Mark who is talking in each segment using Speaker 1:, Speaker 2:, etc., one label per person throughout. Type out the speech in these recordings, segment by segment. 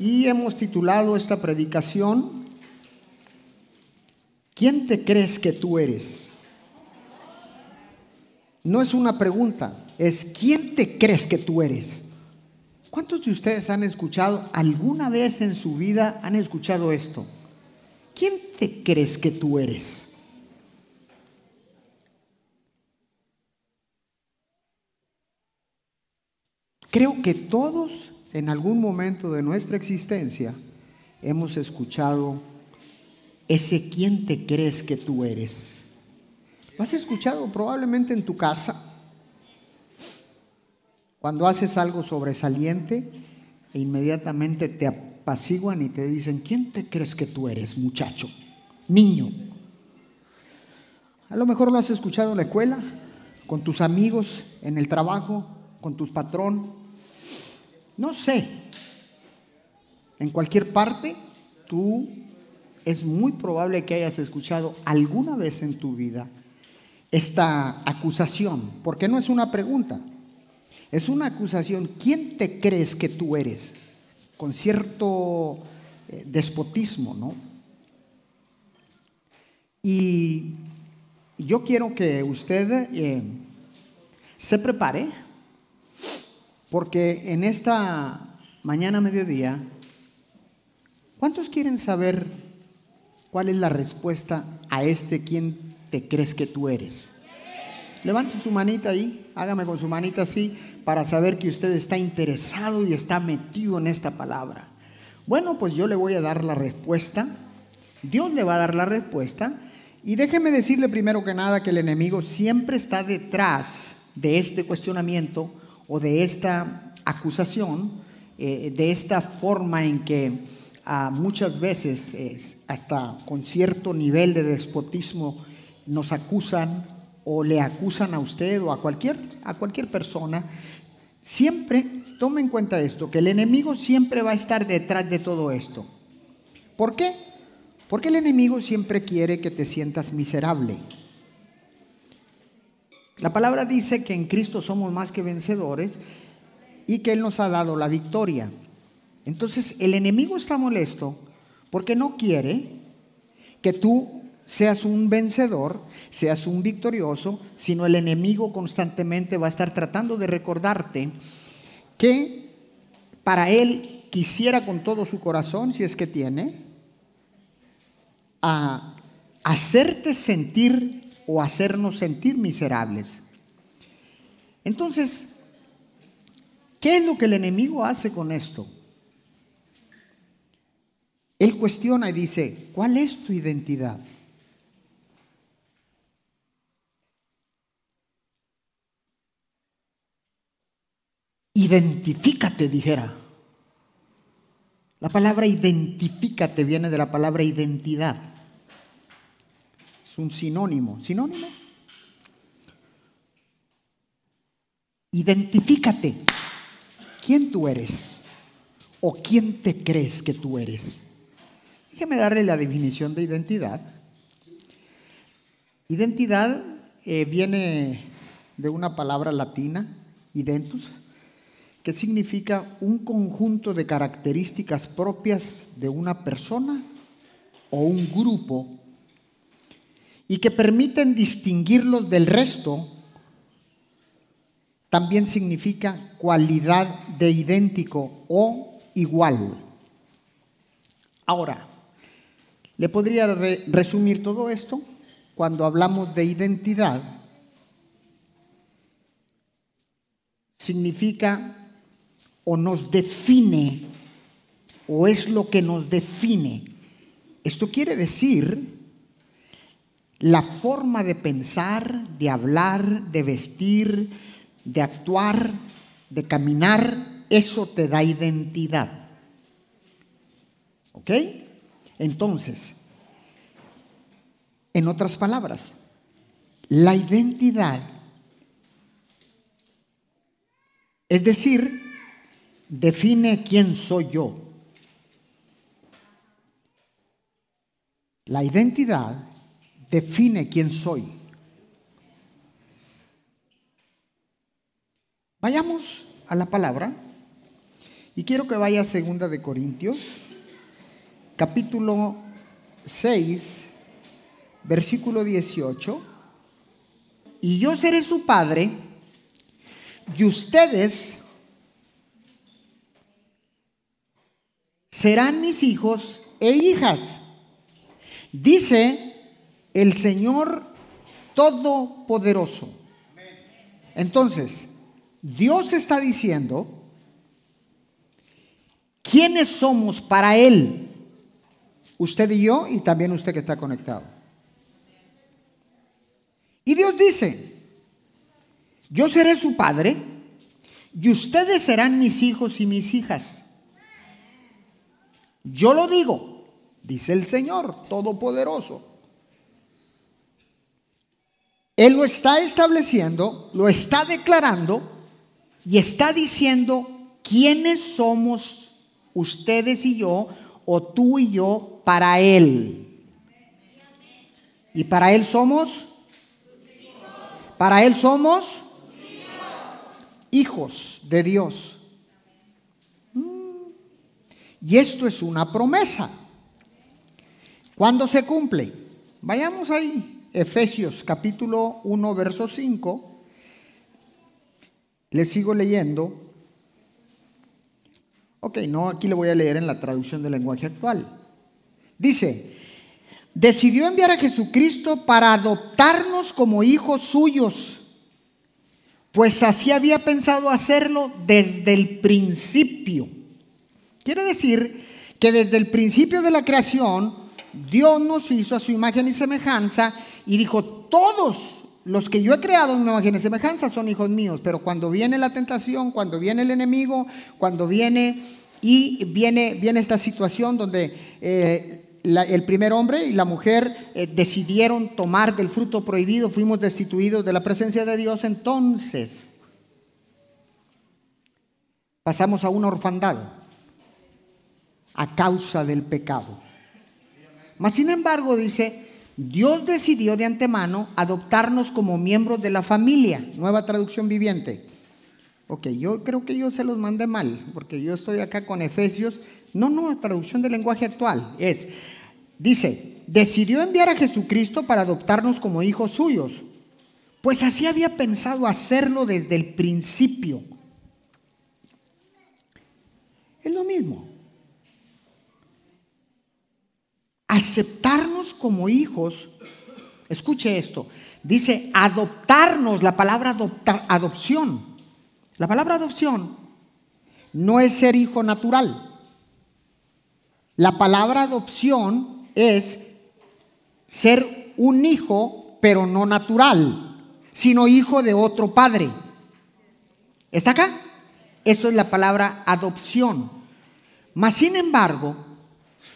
Speaker 1: y hemos titulado esta predicación, ¿quién te crees que tú eres? No es una pregunta, es ¿quién te crees que tú eres? ¿Cuántos de ustedes han escuchado, alguna vez en su vida han escuchado esto? ¿Quién te crees que tú eres? Creo que todos en algún momento de nuestra existencia hemos escuchado ese quién te crees que tú eres. Lo has escuchado probablemente en tu casa, cuando haces algo sobresaliente e inmediatamente te apaciguan y te dicen, ¿quién te crees que tú eres, muchacho, niño? A lo mejor lo has escuchado en la escuela, con tus amigos, en el trabajo, con tus patrón, no sé, en cualquier parte, tú es muy probable que hayas escuchado alguna vez en tu vida esta acusación, porque no es una pregunta, es una acusación. ¿Quién te crees que tú eres? Con cierto eh, despotismo, ¿no? Y yo quiero que usted eh, se prepare porque en esta mañana mediodía, ¿cuántos quieren saber cuál es la respuesta a este quién te crees que tú eres? Levante su manita ahí, hágame con su manita así para saber que usted está interesado y está metido en esta palabra. Bueno, pues yo le voy a dar la respuesta. Dios le va a dar la respuesta. Y déjeme decirle primero que nada que el enemigo siempre está detrás de este cuestionamiento o de esta acusación, eh, de esta forma en que ah, muchas veces, hasta con cierto nivel de despotismo, nos acusan o le acusan a usted o a cualquier, a cualquier persona, siempre tome en cuenta esto, que el enemigo siempre va a estar detrás de todo esto. ¿Por qué? Porque el enemigo siempre quiere que te sientas miserable. La palabra dice que en Cristo somos más que vencedores y que Él nos ha dado la victoria. Entonces el enemigo está molesto porque no quiere que tú seas un vencedor, seas un victorioso, sino el enemigo constantemente va a estar tratando de recordarte que para Él quisiera con todo su corazón, si es que tiene, a hacerte sentir o hacernos sentir miserables. Entonces, ¿qué es lo que el enemigo hace con esto? Él cuestiona y dice, ¿cuál es tu identidad? Identifícate, dijera. La palabra identifícate viene de la palabra identidad un sinónimo. ¿Sinónimo? Identifícate. ¿Quién tú eres? ¿O quién te crees que tú eres? Déjeme darle la definición de identidad. Identidad eh, viene de una palabra latina, identus, que significa un conjunto de características propias de una persona o un grupo y que permiten distinguirlos del resto, también significa cualidad de idéntico o igual. Ahora, ¿le podría resumir todo esto? Cuando hablamos de identidad, significa o nos define o es lo que nos define. Esto quiere decir la forma de pensar, de hablar, de vestir, de actuar, de caminar, eso te da identidad. ¿Ok? Entonces, en otras palabras, la identidad, es decir, define quién soy yo. La identidad define quién soy. Vayamos a la palabra Y quiero que vaya a segunda de Corintios, capítulo 6, versículo 18. Y yo seré su padre, y ustedes serán mis hijos e hijas. Dice el Señor Todopoderoso. Entonces, Dios está diciendo, ¿quiénes somos para Él? Usted y yo y también usted que está conectado. Y Dios dice, yo seré su padre y ustedes serán mis hijos y mis hijas. Yo lo digo, dice el Señor Todopoderoso. Él lo está estableciendo, lo está declarando y está diciendo quiénes somos ustedes y yo, o tú y yo, para Él. Y para Él somos, para Él somos hijos de Dios. Y esto es una promesa. ¿Cuándo se cumple? Vayamos ahí, Efesios capítulo 1, verso 5. Le sigo leyendo. Ok, no, aquí le voy a leer en la traducción del lenguaje actual. Dice, decidió enviar a Jesucristo para adoptarnos como hijos suyos, pues así había pensado hacerlo desde el principio Quiere decir que desde el principio de la creación, Dios nos hizo a su imagen y semejanza y dijo, todos los que yo he creado en imagen y semejanza son hijos míos, pero cuando viene la tentación, cuando viene el enemigo, cuando viene y viene, viene esta situación donde eh, el primer hombre y la mujer eh, decidieron tomar del fruto prohibido, fuimos destituidos de la presencia de Dios, entonces pasamos a una orfandad a causa del pecado. Mas sin embargo, dice, Dios decidió de antemano adoptarnos como miembros de la familia, nueva traducción viviente. Ok, yo creo que yo se los mandé mal, porque yo estoy acá con Efesios. No, no, traducción del lenguaje actual. Es, dice, decidió enviar a Jesucristo para adoptarnos como hijos suyos. Pues así había pensado hacerlo desde el principio. Es lo mismo. Aceptarnos como hijos, escuche esto, dice adoptarnos, la palabra adopción. La palabra adopción no es ser hijo natural. La palabra adopción es ser un hijo, pero no natural, sino hijo de otro padre. ¿Está acá? Eso es la palabra adopción. Mas, sin embargo,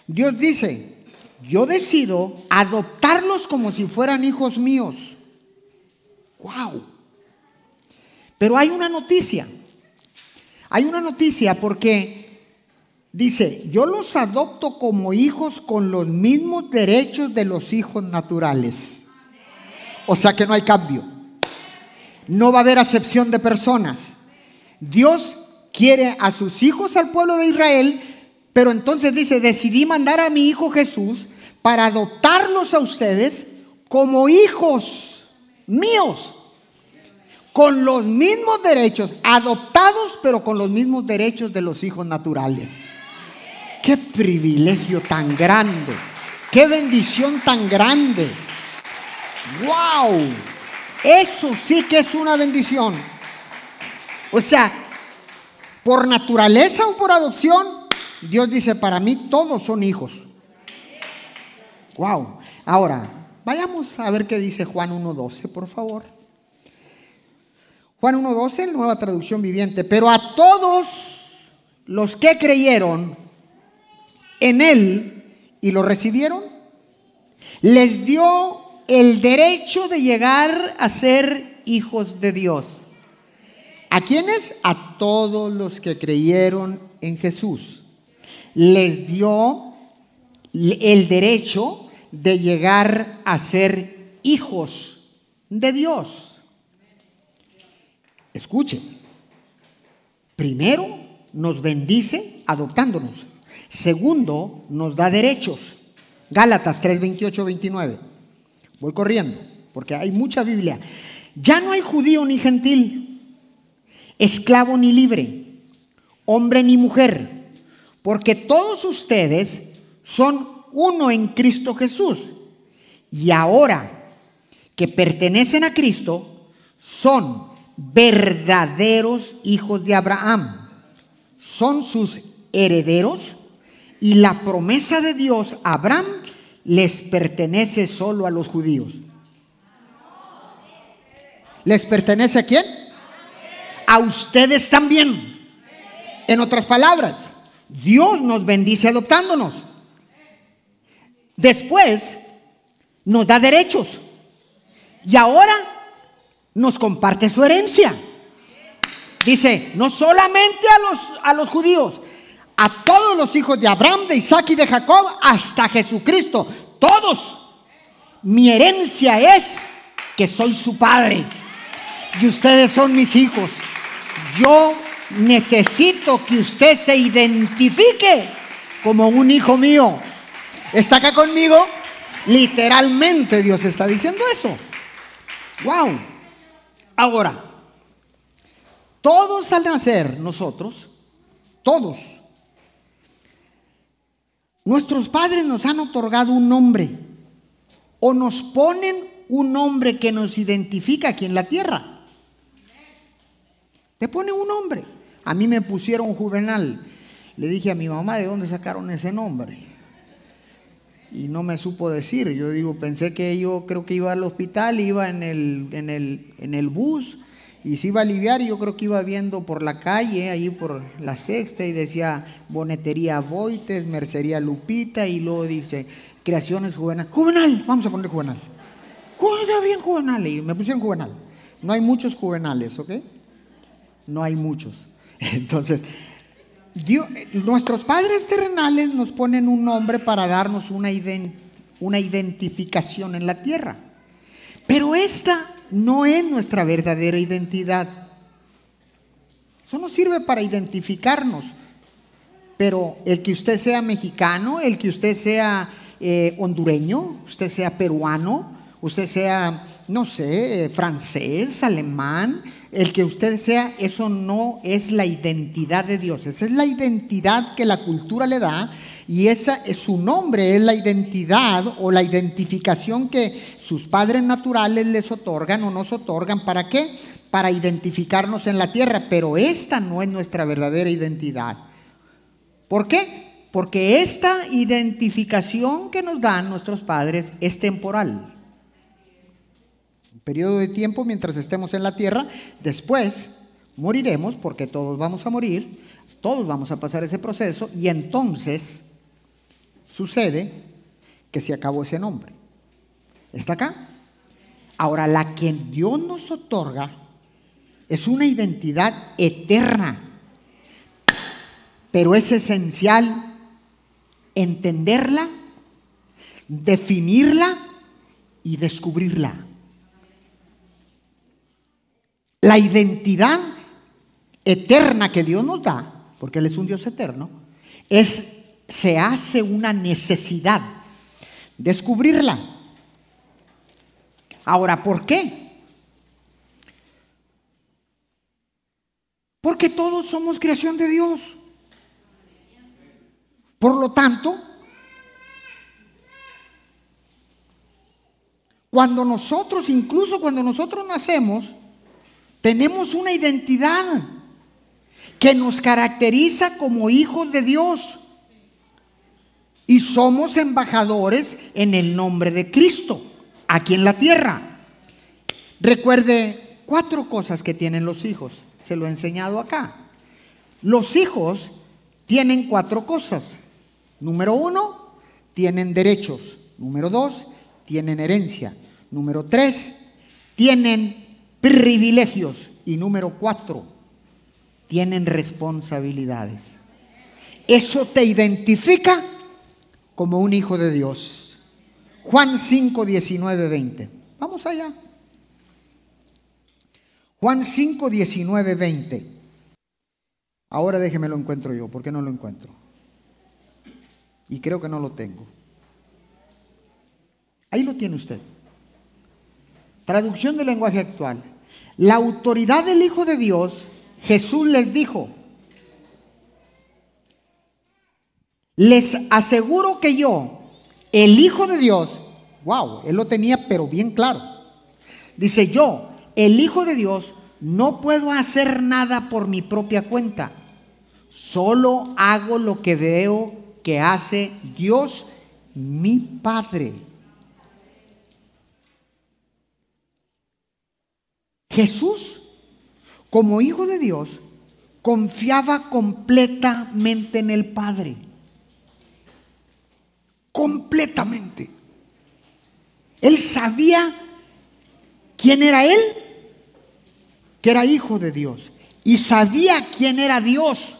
Speaker 1: Dios dice, yo decido adoptarlos como si fueran hijos míos. ¡Wow! Pero hay una noticia. Hay una noticia porque dice, yo los adopto como hijos con los mismos derechos de los hijos naturales. O sea que no hay cambio. No va a haber acepción de personas. Dios quiere a sus hijos al pueblo de Israel, pero entonces dice, decidí mandar a mi hijo Jesús para adoptarlos a ustedes como hijos míos, con los mismos derechos, adoptados pero con los mismos derechos de los hijos naturales. Qué privilegio tan grande, qué bendición tan grande. ¡Wow! Eso sí que es una bendición. O sea, por naturaleza o por adopción, Dios dice, para mí todos son hijos. Wow. Ahora, vayamos a ver qué dice Juan 1.12, por favor. Juan 1.12, nueva traducción viviente. Pero a todos los que creyeron en Él y lo recibieron, les dio el derecho de llegar a ser hijos de Dios. ¿A quiénes? A todos los que creyeron en Jesús. Les dio el derecho de llegar a ser hijos de Dios. Escuchen, primero nos bendice adoptándonos. Segundo, nos da derechos. Gálatas 3, 28, 29. Voy corriendo, porque hay mucha Biblia. Ya no hay judío ni gentil, esclavo ni libre, hombre ni mujer, porque todos ustedes son uno en Cristo Jesús. Y ahora que pertenecen a Cristo, son verdaderos hijos de Abraham. Son sus herederos y la promesa de Dios a Abraham les pertenece solo a los judíos. ¿Les pertenece a quién? A ustedes también. En otras palabras, Dios nos bendice adoptándonos. Después nos da derechos. Y ahora nos comparte su herencia. Dice, no solamente a los, a los judíos, a todos los hijos de Abraham, de Isaac y de Jacob, hasta Jesucristo. Todos. Mi herencia es que soy su padre. Y ustedes son mis hijos. Yo necesito que usted se identifique como un hijo mío. ¿Está acá conmigo? Literalmente Dios está diciendo eso. Wow. Ahora, todos al nacer nosotros, todos, nuestros padres nos han otorgado un nombre o nos ponen un nombre que nos identifica aquí en la tierra. Te pone un nombre. A mí me pusieron juvenal. Le dije a mi mamá de dónde sacaron ese nombre. Y no me supo decir. Yo digo, pensé que yo creo que iba al hospital, iba en el, en el, en el bus y se iba a aliviar yo creo que iba viendo por la calle, ahí por la sexta, y decía Bonetería Boites, Mercería Lupita, y luego dice Creaciones Juvenal. Juvenal, vamos a poner Juvenal. Está bien Juvenal, y me pusieron Juvenal. No hay muchos Juvenales, ¿ok? No hay muchos. Entonces, Nuestros padres terrenales nos ponen un nombre para darnos una, una identificación en la tierra. Pero esta no es nuestra verdadera identidad. Eso no sirve para identificarnos. Pero el que usted sea mexicano, el que usted sea eh, hondureño, usted sea peruano, usted sea, no sé, eh, francés, alemán, el que usted sea, eso no es la identidad de Dios. Esa es la identidad que la cultura le da y esa es su nombre, es la identidad o la identificación que sus padres naturales les otorgan o nos otorgan. ¿Para qué? Para identificarnos en la tierra. Pero esta no es nuestra verdadera identidad. ¿Por qué? Porque esta identificación que nos dan nuestros padres es temporal. Periodo de tiempo mientras estemos en la tierra. Después moriremos porque todos vamos a morir. Todos vamos a pasar ese proceso y entonces Sucede que se acabó ese nombre. ¿Está acá? Ahora, la que Dios nos otorga es una identidad eterna, pero es esencial entenderla, definirla y descubrirla. La identidad eterna que Dios nos da, porque Él es un Dios eterno, es se hace una necesidad descubrirla. Ahora, ¿por qué? Porque todos somos creación de Dios. Por lo tanto, cuando nosotros, incluso cuando nosotros nacemos, tenemos una identidad que nos caracteriza como hijos de Dios y somos embajadores en el nombre de Cristo aquí en la tierra. Recuerde cuatro cosas que tienen los hijos. Se lo he enseñado acá. Los hijos tienen cuatro cosas. Número uno, tienen derechos. Número dos, tienen herencia. Número tres, tienen privilegios. Y número cuatro, tienen responsabilidades. Eso te identifica como un hijo de Dios. Juan 5, 19, 20. Vamos allá. Juan 5, 19, 20. Ahora déjeme lo encuentro yo, ¿por qué no lo encuentro? Y creo que no lo tengo. Ahí lo tiene usted. Traducción del lenguaje actual. La autoridad del Hijo de Dios, Jesús les dijo, les aseguro que yo, el Hijo de Dios, wow, él lo tenía pero bien claro. Dice yo, el Hijo de Dios, no puedo hacer nada por mi propia cuenta. Solo hago lo que veo que hace Dios, mi Padre. Jesús, como hijo de Dios, confiaba completamente en el Padre. Completamente. Él sabía quién era Él, que era hijo de Dios. Y sabía quién era Dios.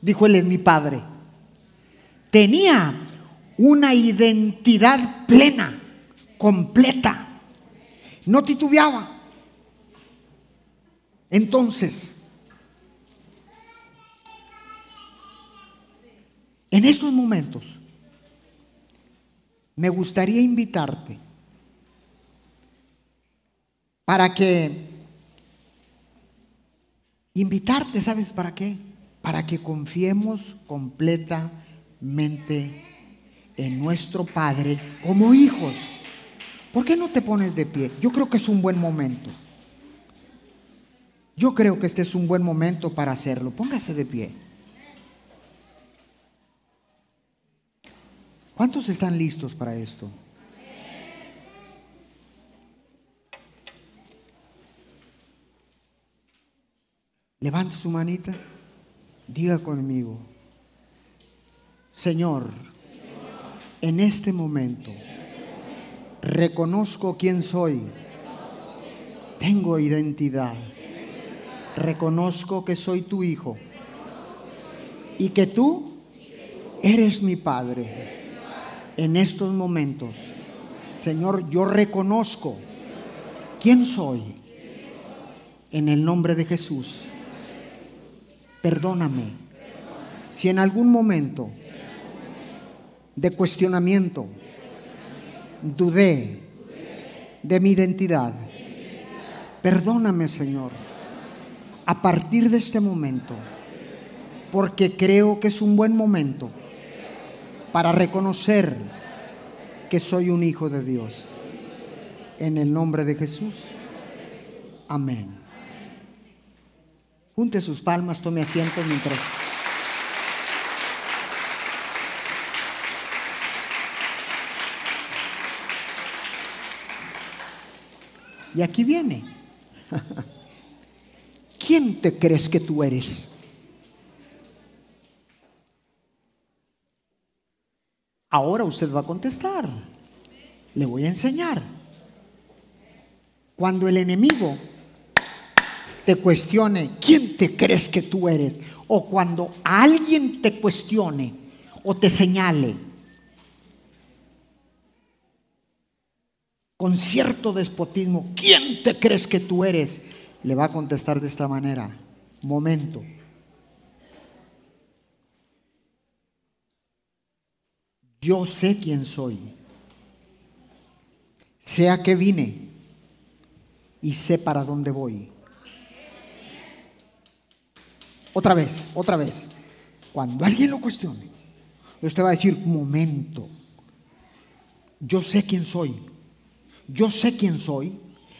Speaker 1: Dijo, Él es mi Padre. Tenía una identidad plena, completa. No titubeaba. Entonces, en estos momentos, me gustaría invitarte para que, invitarte, ¿sabes para qué? Para que confiemos completamente en nuestro Padre como hijos. ¿Por qué no te pones de pie? Yo creo que es un buen momento. Yo creo que este es un buen momento para hacerlo. Póngase de pie. ¿Cuántos están listos para esto? Levante su manita, diga conmigo, Señor, en este momento reconozco quién soy, tengo identidad reconozco que soy tu hijo y que tú eres mi padre. En estos momentos, Señor, yo reconozco quién soy. En el nombre de Jesús, perdóname si en algún momento de cuestionamiento dudé de mi identidad. Perdóname, Señor a partir de este momento, porque creo que es un buen momento para reconocer que soy un hijo de Dios. En el nombre de Jesús. Amén. Junte sus palmas, tome asiento mientras... Y aquí viene. ¿quién te crees que tú eres? Ahora usted va a contestar. Le voy a enseñar. Cuando el enemigo te cuestione, ¿quién te crees que tú eres? O cuando alguien te cuestione o te señale con cierto despotismo, ¿quién te crees que tú eres? Le va a contestar de esta manera. Momento. Yo sé quién soy. Sé a qué vine y sé para dónde voy. Otra vez, otra vez. Cuando alguien lo cuestione, usted va a decir, momento, yo sé quién soy. Yo sé quién soy.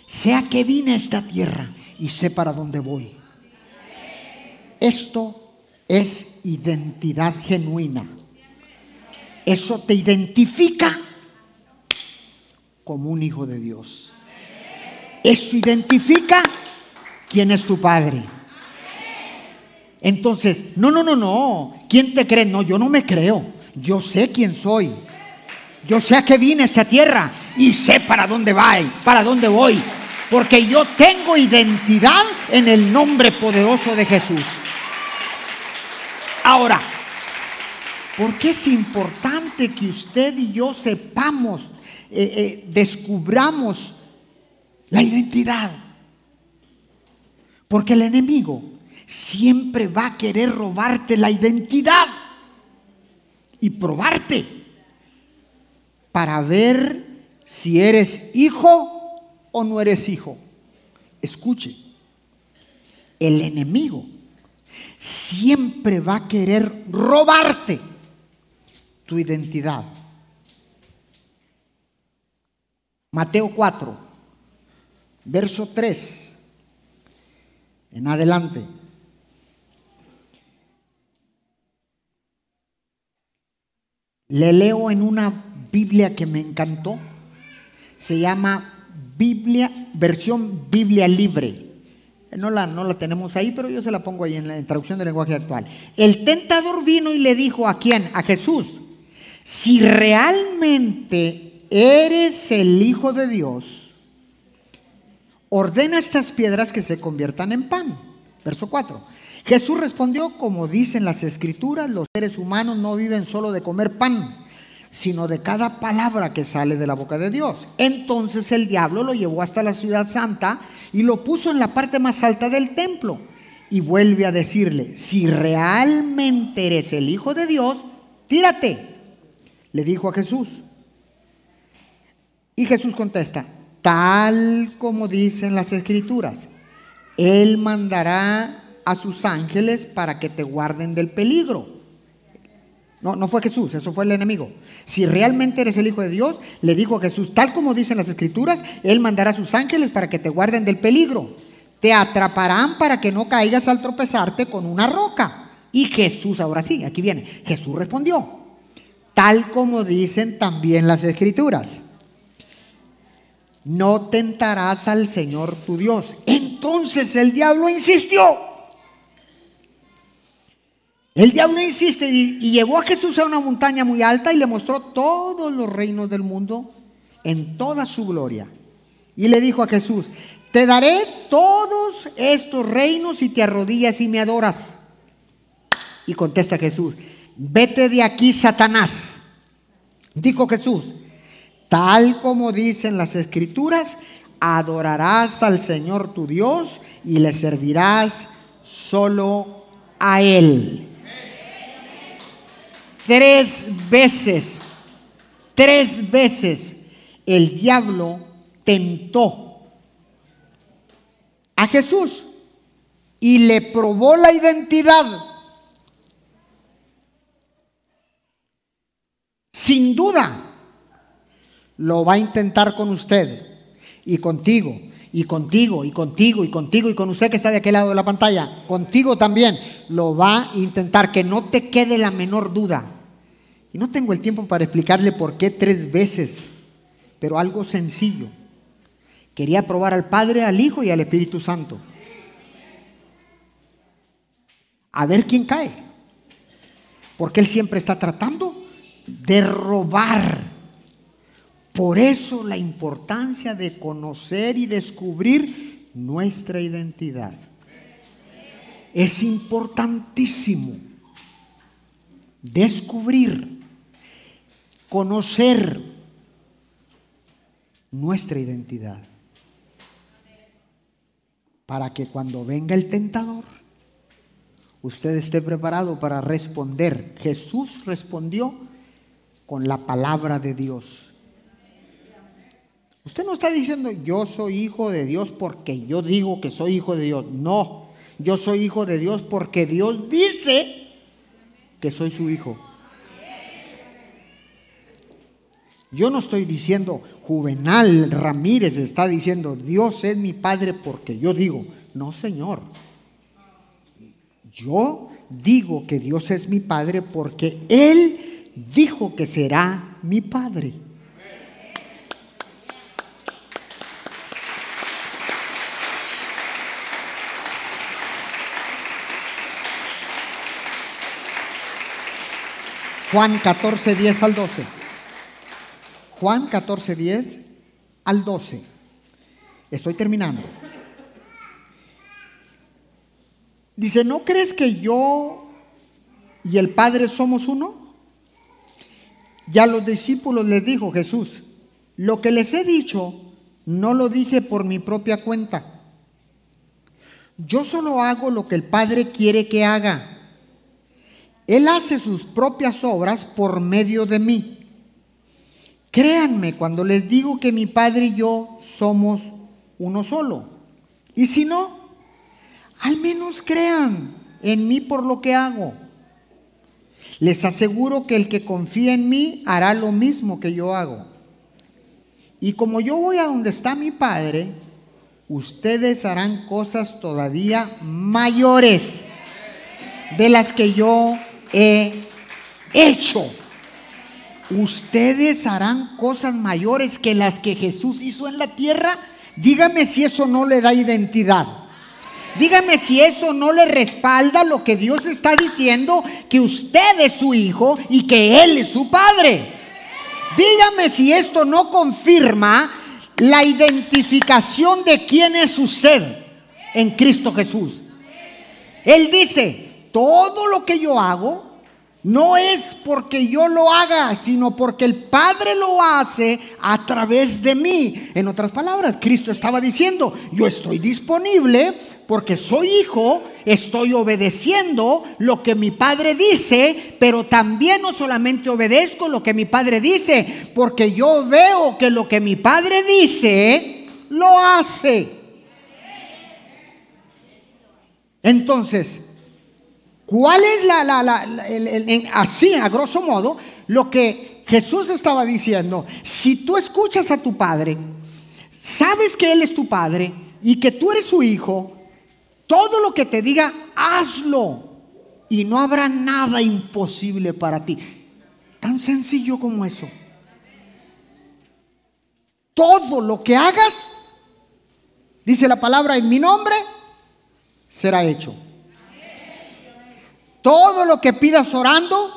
Speaker 1: Sé a qué vine a esta tierra y sé para dónde voy. Esto es identidad genuina. Eso te identifica como un hijo de Dios. Eso identifica quién es tu padre. Entonces, no, no, no, no. ¿Quién te cree? No, yo no me creo. Yo sé quién soy. Yo sé a qué vine a esta tierra y sé para dónde voy, para dónde voy. Porque yo tengo identidad en el nombre poderoso de Jesús. Ahora, ¿por qué es importante que usted y yo sepamos, eh, eh, descubramos la identidad? Porque el enemigo siempre va a querer robarte la identidad y probarte para ver si eres hijo no eres hijo. Escuche, el enemigo siempre va a querer robarte tu identidad. Mateo 4, verso 3 en adelante. Le leo en una Biblia que me encantó. Se llama Biblia, versión Biblia libre. No la, no la tenemos ahí, pero yo se la pongo ahí en la traducción del lenguaje actual. El tentador vino y le dijo a quién? A Jesús. Si realmente eres el Hijo de Dios, ordena estas piedras que se conviertan en pan. Verso 4. Jesús respondió, como dicen las escrituras, los seres humanos no viven solo de comer pan, sino de cada palabra que sale de la boca de Dios. Entonces el diablo lo llevó hasta la ciudad santa y lo puso en la parte más alta del templo. Y vuelve a decirle, si realmente eres el Hijo de Dios, tírate, le dijo a Jesús. Y Jesús contesta, tal como dicen las escrituras, Él mandará a sus ángeles para que te guarden del peligro. No, no fue Jesús, eso fue el enemigo. Si realmente eres el Hijo de Dios, le dijo a Jesús, tal como dicen las escrituras, Él mandará a sus ángeles para que te guarden del peligro. Te atraparán para que no caigas al tropezarte con una roca. Y Jesús, ahora sí, aquí viene, Jesús respondió, tal como dicen también las escrituras. No tentarás al Señor tu Dios. Entonces el diablo insistió. El diablo insiste y, llevó a Jesús a una montaña muy alta y le mostró todos los reinos del mundo en toda su gloria. Y le dijo a Jesús, te daré todos estos reinos si te arrodillas y me adoras. Y contesta Jesús, vete de aquí, Satanás. Dijo Jesús, tal como dicen las escrituras, adorarás al Señor tu Dios y le servirás solo a Él. Tres veces, tres veces el diablo tentó a Jesús y le probó la identidad. Sin duda, lo va a intentar con usted y contigo y contigo y contigo y contigo y con usted que está de aquel lado de la pantalla, contigo también, lo va a intentar, que no te quede la menor duda. Y no tengo el tiempo para explicarle por qué tres veces, pero algo sencillo. Quería probar al Padre, al Hijo y al Espíritu Santo. A ver quién cae. Porque Él siempre está tratando de robar. Por eso la importancia de conocer y descubrir nuestra identidad. Es importantísimo descubrir conocer nuestra identidad. Para que cuando venga el tentador, usted esté preparado para responder. Jesús respondió con la palabra de Dios. Usted no está diciendo yo soy hijo de Dios porque yo digo que soy hijo de Dios. No, yo soy hijo de Dios porque Dios dice que soy su hijo. Yo no estoy diciendo, Juvenal Ramírez está diciendo, Dios es mi Padre porque yo digo, no Señor. Yo digo que Dios es mi Padre porque Él dijo que será mi Padre. Juan 14, 10 al 12. Juan 14, 10 al 12. Estoy terminando. Dice, ¿no crees que yo y el Padre somos uno? Ya los discípulos les dijo Jesús, lo que les he dicho no lo dije por mi propia cuenta. Yo solo hago lo que el Padre quiere que haga. Él hace sus propias obras por medio de mí. Créanme cuando les digo que mi Padre y yo somos uno solo. Y si no, al menos crean en mí por lo que hago. Les aseguro que el que confía en mí hará lo mismo que yo hago. Y como yo voy a donde está mi Padre, ustedes harán cosas todavía mayores de las que yo he hecho. Ustedes harán cosas mayores que las que Jesús hizo en la tierra. Dígame si eso no le da identidad. Dígame si eso no le respalda lo que Dios está diciendo, que usted es su hijo y que Él es su padre. Dígame si esto no confirma la identificación de quién es usted en Cristo Jesús. Él dice, todo lo que yo hago no es porque yo lo haga, sino porque el Padre lo hace a través de mí. En otras palabras, Cristo estaba diciendo, yo estoy disponible porque soy hijo, estoy obedeciendo lo que mi padre dice, pero también no solamente obedezco lo que mi padre dice, porque yo veo que lo que mi padre dice, lo hace. Entonces, ¿cuál es la, la, así, a grosso modo, lo que Jesús estaba diciendo? Si tú escuchas a tu padre, sabes que Él es tu padre y que tú eres su hijo, todo lo que te diga, hazlo. Y no habrá nada imposible para ti. Tan sencillo como eso. Todo lo que hagas, dice la palabra en mi nombre, será hecho. Todo lo que pidas orando,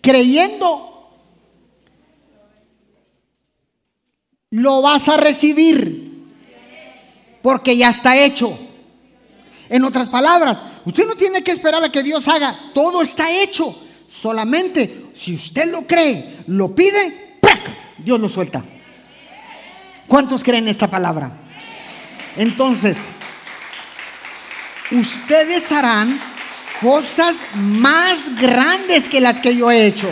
Speaker 1: creyendo, lo vas a recibir. Porque ya está hecho. En otras palabras, usted no tiene que esperar a que Dios haga, todo está hecho. Solamente si usted lo cree, lo pide, Dios lo suelta. ¿Cuántos creen esta palabra? Entonces, ustedes harán cosas más grandes que las que yo he hecho.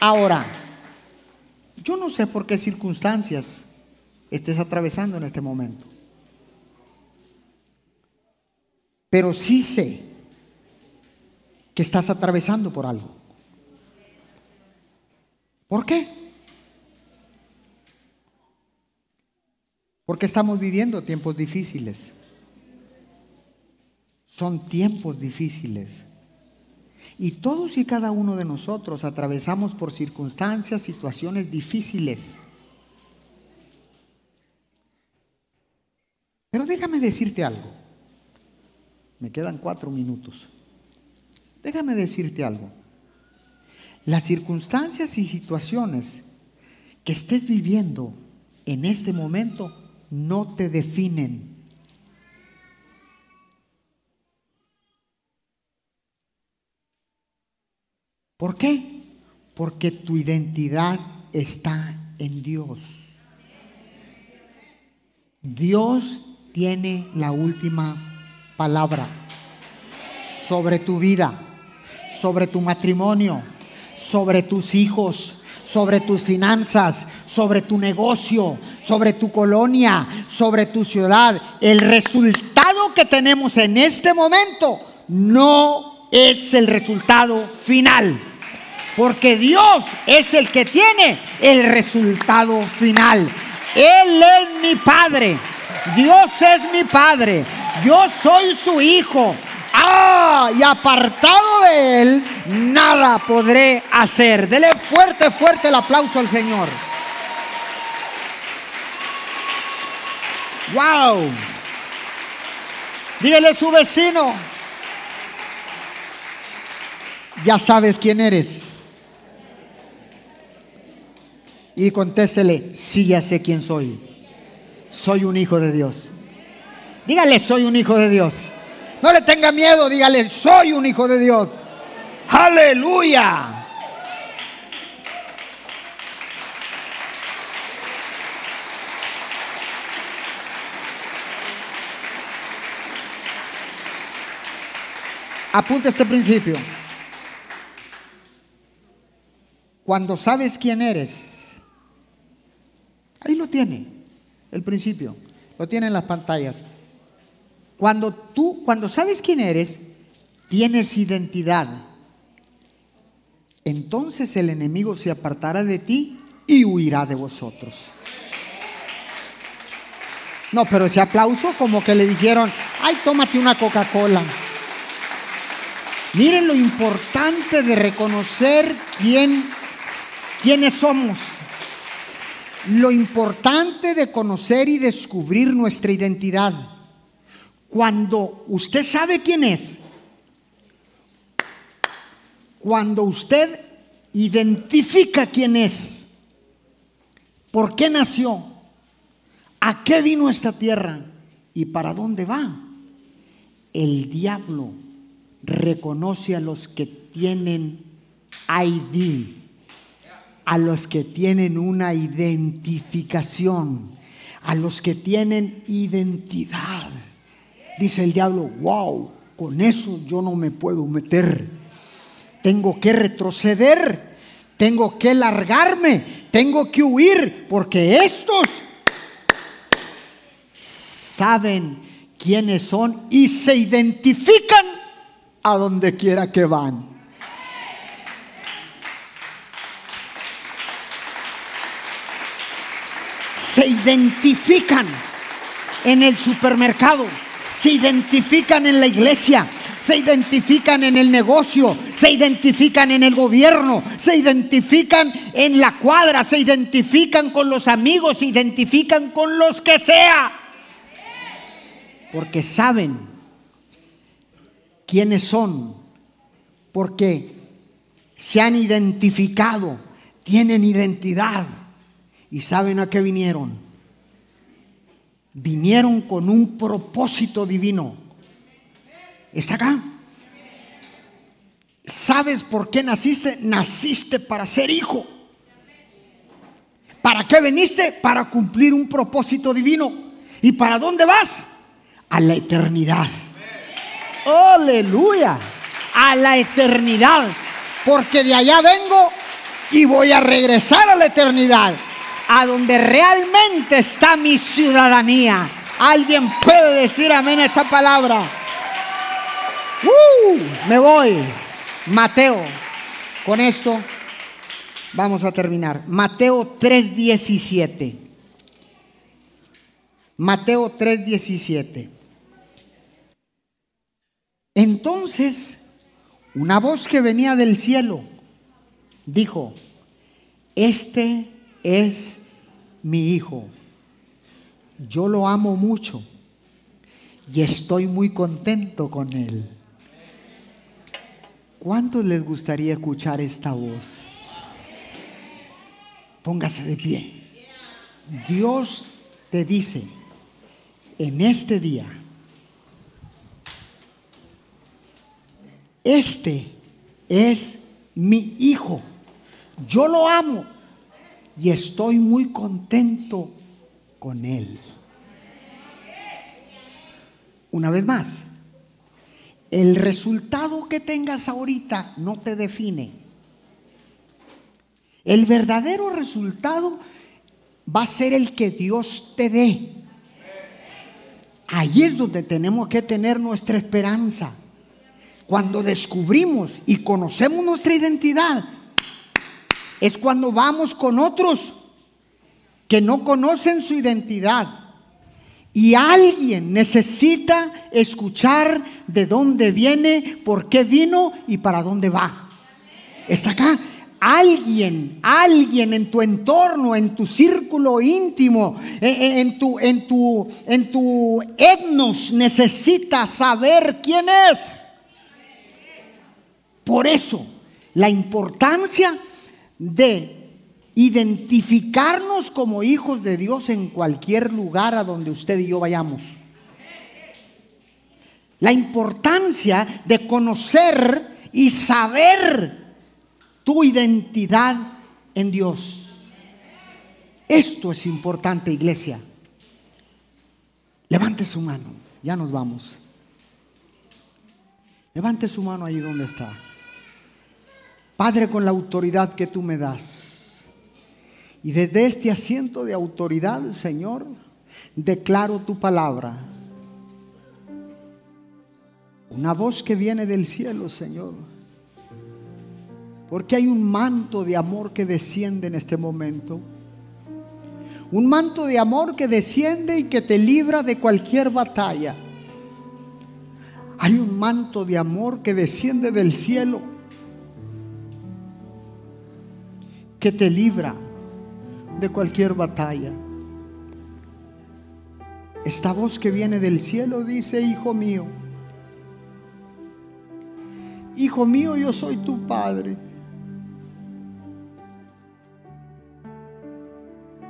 Speaker 1: Ahora, yo no sé por qué circunstancias estés atravesando en este momento. Pero sí sé que estás atravesando por algo. ¿Por qué? Porque estamos viviendo tiempos difíciles. Son tiempos difíciles. Y todos y cada uno de nosotros atravesamos por circunstancias, situaciones difíciles. Pero déjame decirte algo. Me quedan cuatro minutos. Déjame decirte algo. Las circunstancias y situaciones que estés viviendo en este momento no te definen. ¿Por qué? Porque tu identidad está en Dios. Dios tiene la última palabra sobre tu vida, sobre tu matrimonio, sobre tus hijos, sobre tus finanzas, sobre tu negocio, sobre tu colonia, sobre tu ciudad. El resultado que tenemos en este momento no es el resultado final. Porque Dios es el que tiene el resultado final. Él es mi Padre. Dios es mi Padre. Yo soy su hijo. Ah, y apartado de él, nada podré hacer. Dele fuerte, fuerte el aplauso al Señor. Wow. Dígale a su vecino. Ya sabes quién eres. y contéstele, sí ya sé quién soy. Soy un hijo de Dios. Dígale, soy un hijo de Dios. No le tenga miedo, dígale, soy un hijo de Dios. Aleluya. Apunta este principio. Cuando sabes quién eres, tiene, el principio, lo tiene en las pantallas. Cuando tú, cuando sabes quién eres, tienes identidad. Entonces el enemigo se apartará de ti y huirá de vosotros. No, pero ese aplauso como que le dijeron, ay, tómate una Coca-Cola. Miren lo importante de reconocer quién, quiénes somos. Lo importante de conocer y descubrir nuestra identidad. Cuando usted sabe quién es, cuando usted identifica quién es, por qué nació, a qué vino esta tierra y para dónde va, el diablo reconoce a los que tienen ID, a los que tienen una identificación, a los que tienen identidad. Dice el diablo, wow, con eso yo no me puedo meter. Tengo que retroceder, tengo que largarme, tengo que huir, porque estos saben quiénes son y se identifican a donde quiera que van. Se identifican en el supermercado, se identifican en la iglesia, se identifican en el negocio, se identifican en el gobierno, se identifican en la cuadra, se identifican con los amigos, se identifican con los que sea. Porque saben quiénes son, porque se han identificado, tienen identidad y saben a qué vinieron. Vinieron con un propósito divino. ¿Está acá? ¿Sabes por qué naciste? Naciste para ser hijo. ¿Para qué veniste? Para cumplir un propósito divino. ¿Y para dónde vas? A la eternidad. Aleluya. A la eternidad. Porque de allá vengo y voy a regresar a la eternidad. A donde realmente está mi ciudadanía. ¿Alguien puede decir amén a esta palabra? ¡Uh! me voy. Mateo. Con esto vamos a terminar. Mateo 3:17. Mateo 3:17. Entonces, una voz que venía del cielo dijo, este es mi hijo. Yo lo amo mucho y estoy muy contento con él. ¿Cuántos les gustaría escuchar esta voz? Póngase de pie. Dios te dice en este día, este es mi hijo, yo lo amo y estoy muy contento con él. Una vez más, el resultado que tengas ahorita no te define. El verdadero resultado va a ser el que Dios te dé. Ahí es donde tenemos que tener nuestra esperanza. Cuando descubrimos y conocemos nuestra identidad, es cuando vamos con otros que no conocen su identidad y alguien necesita escuchar de dónde viene, por qué vino y para dónde va. Está acá. Alguien, alguien en tu entorno, en tu círculo íntimo, en, tu, en, tu, en tu etnos necesita saber quién es. Por eso, la importancia de identificarnos como hijos de Dios en cualquier lugar a donde usted y yo vayamos. La importancia de conocer y saber tu identidad en Dios. Esto es importante, iglesia. Levante su mano, ya nos vamos. Levante su mano ahí donde está. Padre, con la autoridad que tú me das. Y desde este asiento de autoridad, Señor, declaro tu palabra. Una voz que viene del cielo, Señor. Porque hay un manto de amor que desciende en este momento. Un manto de amor que desciende y que te libra de cualquier batalla. Hay un manto de amor que desciende del cielo, que te libra de cualquier batalla. Esta voz que viene del cielo dice, hijo mío, hijo mío, yo soy tu padre.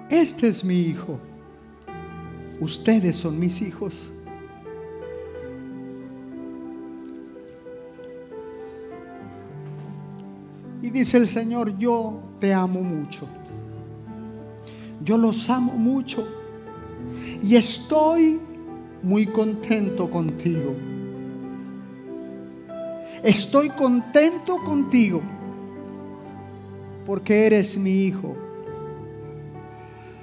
Speaker 1: Este es mi hijo. Ustedes son mis hijos. Y dice el Señor, yo te amo mucho. Yo los amo mucho. Y estoy muy contento contigo. Estoy contento contigo porque eres mi hijo,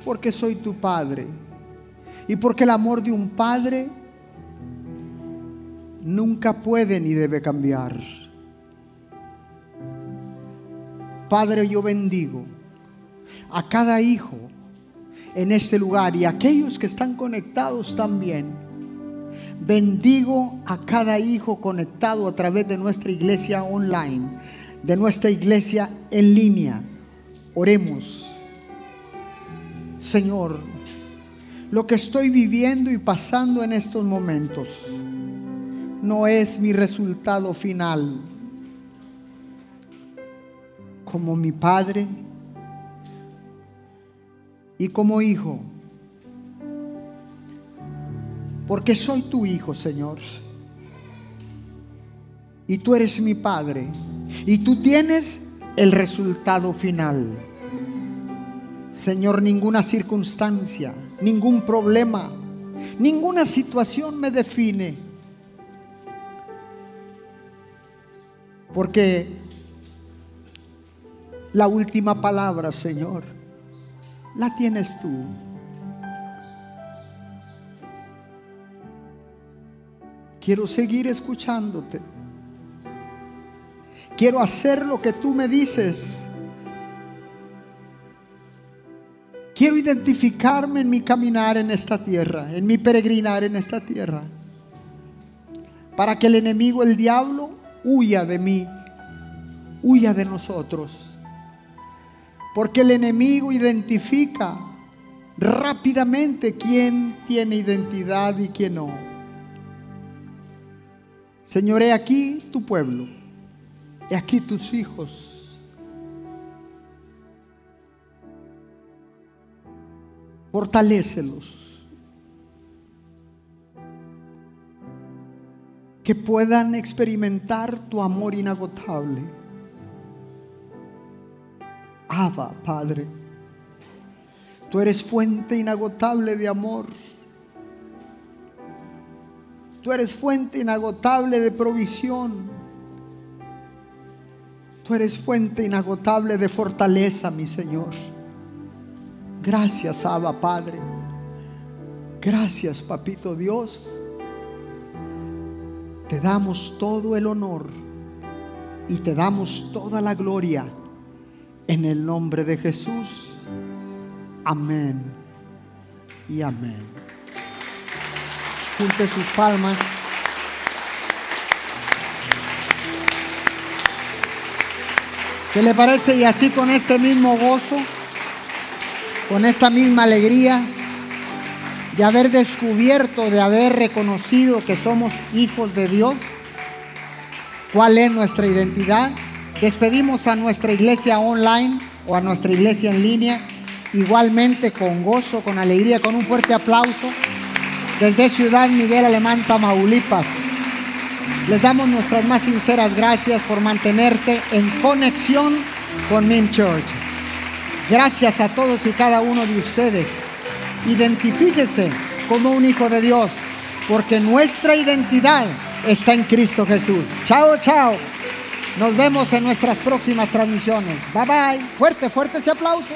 Speaker 1: porque soy tu padre y porque el amor de un padre nunca puede ni debe cambiar. Padre, yo bendigo a cada hijo en este lugar y a aquellos que están conectados también. Bendigo a cada hijo conectado a través de nuestra iglesia online, de nuestra iglesia en línea. Oremos. Señor, lo que estoy viviendo y pasando en estos momentos no es mi resultado final como mi padre y como hijo. Porque soy tu hijo, Señor. Y tú eres mi padre. Y tú tienes el resultado final. Señor, ninguna circunstancia, ningún problema, ninguna situación me define. Porque la última palabra, Señor, la tienes tú. Quiero seguir escuchándote. Quiero hacer lo que tú me dices. Quiero identificarme en mi caminar en esta tierra, en mi peregrinar en esta tierra, para que el enemigo, el diablo, huya de mí, huya de nosotros. Porque el enemigo identifica rápidamente quién tiene identidad y quién no. Señor, he aquí tu pueblo, he aquí tus hijos. Fortalécelos. Que puedan experimentar tu amor inagotable Abba, Padre. Tú eres fuente inagotable de amor. Tú eres fuente inagotable de provisión. Tú eres fuente inagotable de fortaleza, mi Señor. Gracias, Abba, Padre. Gracias, Papito Dios. Te damos todo el honor y te damos toda la gloria en el nombre de Jesús. Amén y amén. Junte sus palmas. ¿Qué le parece? Y así con este mismo gozo, con esta misma alegría de haber descubierto, de haber reconocido que somos hijos de Dios, cuál es nuestra identidad. Despedimos a nuestra iglesia online o a nuestra iglesia en línea, igualmente con gozo, con alegría, con un fuerte aplauso. Desde Ciudad Miguel Alemán, Tamaulipas, les damos nuestras más sinceras gracias por mantenerse en conexión con MIM Church. Gracias a todos y cada uno de ustedes. Identifíquese como un hijo de Dios, porque nuestra identidad está en Cristo Jesús. Chao, chao. Nos vemos en nuestras próximas transmisiones. Bye bye. Fuerte, fuerte ese aplauso.